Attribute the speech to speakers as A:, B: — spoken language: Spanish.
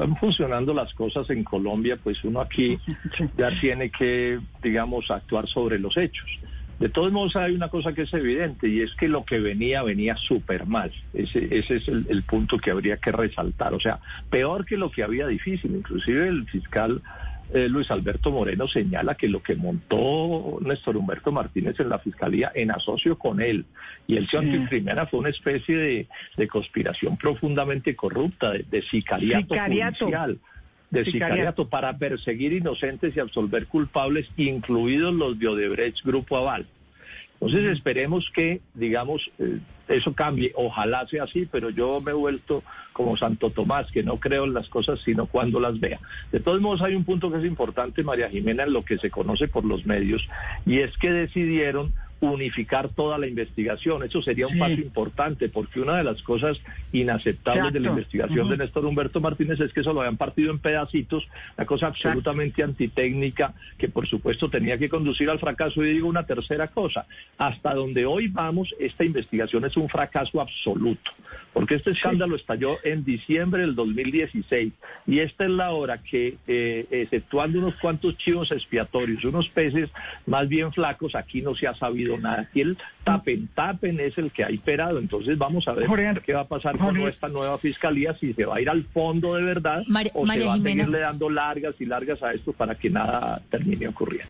A: están funcionando las cosas en Colombia, pues uno aquí ya tiene que, digamos, actuar sobre los hechos. De todos modos, hay una cosa que es evidente y es que lo que venía, venía súper mal. Ese, ese es el, el, punto que habría que resaltar. O sea, peor que lo que había difícil. Inclusive el fiscal eh, Luis Alberto Moreno señala que lo que montó Néstor Humberto Martínez en la fiscalía en asocio con él y el señor Anticrimena fue una especie de, de conspiración profundamente corrupta, de, de sicariato,
B: Sicariato.
A: judicial de
B: Sicariato.
A: sicariato para perseguir inocentes y absolver culpables, incluidos los de Odebrecht Grupo Aval. Entonces esperemos que, digamos, eh, eso cambie. Ojalá sea así, pero yo me he vuelto como Santo Tomás, que no creo en las cosas sino cuando las vea. De todos modos, hay un punto que es importante, María Jimena, en lo que se conoce por los medios, y es que decidieron unificar toda la investigación. Eso sería un
B: Sí.
A: paso importante, porque una de las cosas inaceptables de la investigación de Néstor Humberto Martínez es que eso lo habían partido en pedacitos, una cosa absolutamente antitécnica que por supuesto tenía que conducir al fracaso. Y digo una tercera cosa, hasta donde hoy vamos, esta investigación es un fracaso absoluto, porque este escándalo estalló en diciembre del 2016 y esta es la hora que, eh, exceptuando unos cuantos chivos expiatorios, unos peces más bien flacos, aquí no se ha sabido nada. Aquí el tapen, tapen es el que ha imperado. Entonces vamos a ver
B: Jorge,
A: qué va a pasar con esta nueva fiscalía, si se va a ir al fondo de verdad o
C: María
A: se va
C: Jimena.
A: a seguirle dando largas y largas a esto para que nada termine ocurriendo.